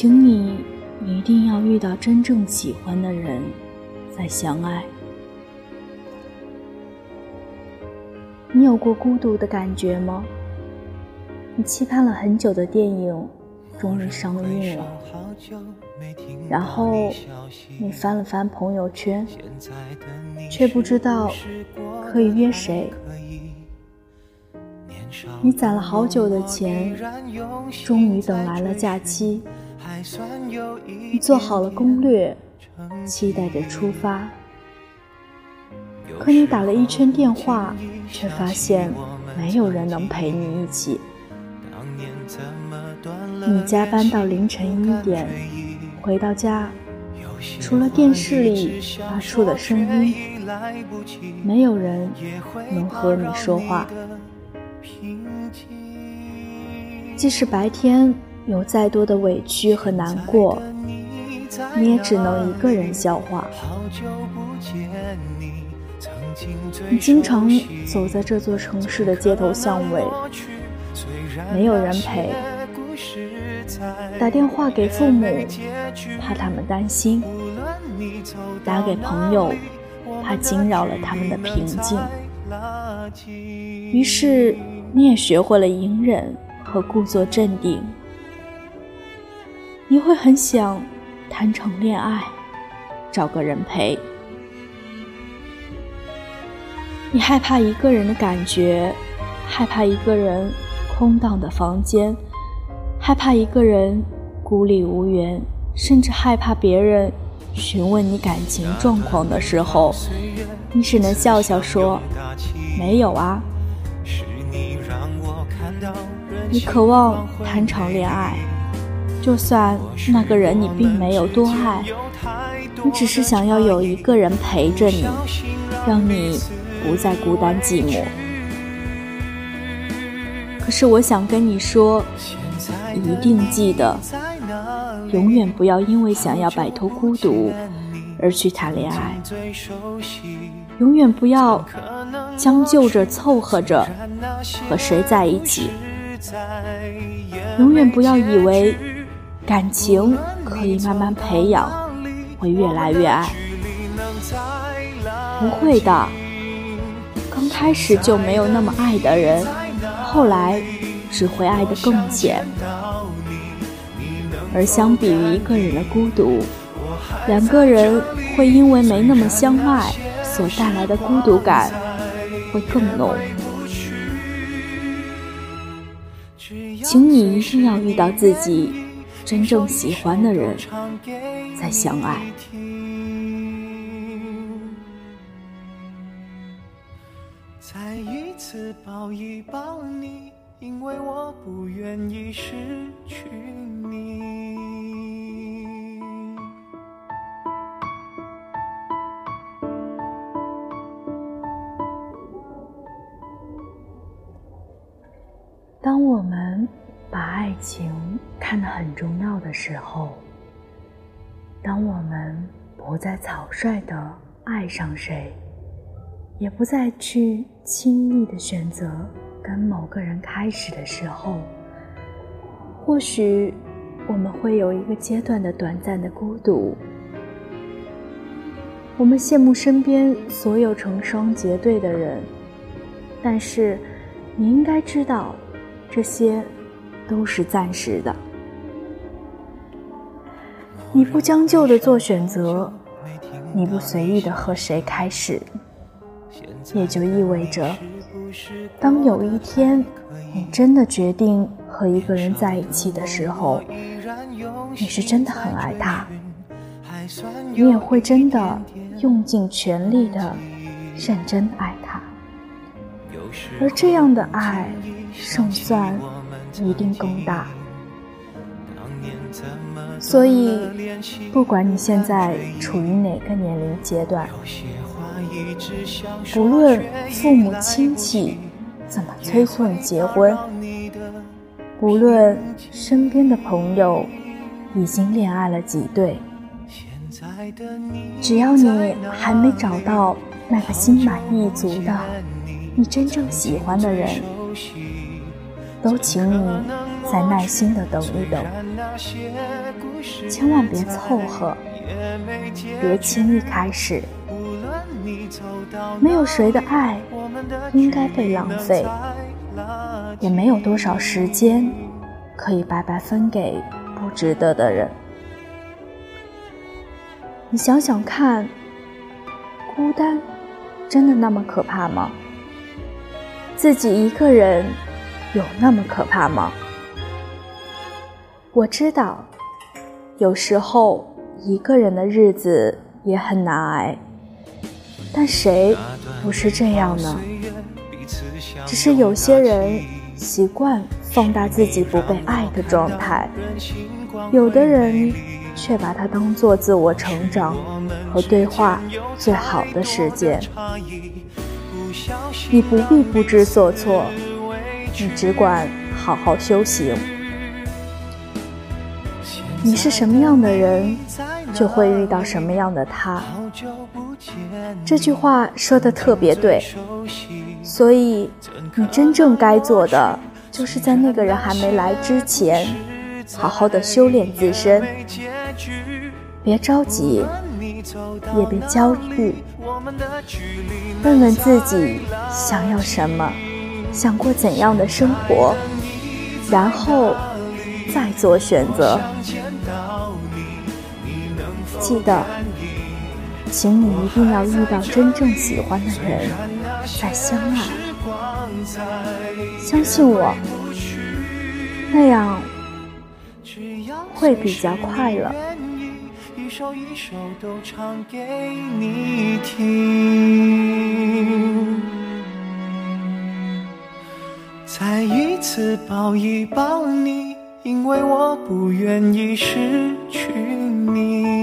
请你一定要遇到真正喜欢的人，再相爱。你有过孤独的感觉吗？你期盼了很久的电影终于上映了，然后你翻了翻朋友圈，却不知道可以约谁。你攒了好久的钱，终于等来了假期。你做好了攻略，期待着出发。可你打了一圈电话，却发现没有人能陪你一起。你加班到凌晨一点，回到家，除了电视里发出的声音，没有人能和你说话。即使白天有再多的委屈和难过，你也只能一个人消化。你经常走在这座城市的街头巷尾，没有人陪。打电话给父母，怕他们担心；打给朋友，怕惊扰了他们的平静。于是，你也学会了隐忍和故作镇定。你会很想谈场恋爱，找个人陪。你害怕一个人的感觉，害怕一个人空荡的房间，害怕一个人孤立无援，甚至害怕别人询问你感情状况的时候，你只能笑笑说：“没有啊。”你渴望谈场恋爱，就算那个人你并没有多爱，你只是想要有一个人陪着你，让你。不再孤单寂寞。可是我想跟你说，一定记得，永远不要因为想要摆脱孤独而去谈恋爱，永远不要将就着凑合着和谁在一起，永远不要以为感情可以慢慢培养，会越来越爱，不会的。刚开始就没有那么爱的人，后来只会爱得更浅。而相比于一个人的孤独，两个人会因为没那么相爱所带来的孤独感会更浓。请你一定要遇到自己真正喜欢的人，再相爱。再一次抱一抱你，因为我不愿意失去你。当我们把爱情看得很重要的时候，当我们不再草率的爱上谁。也不再去轻易的选择跟某个人开始的时候，或许我们会有一个阶段的短暂的孤独。我们羡慕身边所有成双结对的人，但是你应该知道，这些都是暂时的。你不将就的做选择，你不随意的和谁开始。也就意味着，当有一天你真的决定和一个人在一起的时候，你是真的很爱他，你也会真的用尽全力的认真爱他，而这样的爱胜算一定更大。所以，不管你现在处于哪个年龄阶段。不论父母亲戚怎么催促你结婚，不论身边的朋友已经恋爱了几对，只要你还没找到那个心满意足的、你真正喜欢的人，都请你再耐心的等一等。千万别凑合，别轻易开始。没有谁的爱应该被浪费，也没有多少时间可以白白分给不值得的人。你想想看，孤单真的那么可怕吗？自己一个人有那么可怕吗？我知道，有时候一个人的日子也很难挨。但谁不是这样呢？只是有些人习惯放大自己不被爱的状态，有的人却把它当做自我成长和对话最好的时间。你不必不知所措，你只管好好修行。你是什么样的人，就会遇到什么样的他。这句话说的特别对，所以你真正该做的，就是在那个人还没来之前，好好的修炼自身，别着急，也别焦虑，问问自己想要什么，想过怎样的生活，然后再做选择。记得。请你一定要遇到真正喜欢的人，再相爱。相信我，那样会比较快乐。唱给你听再一次抱一抱你，因为我不愿意失去你。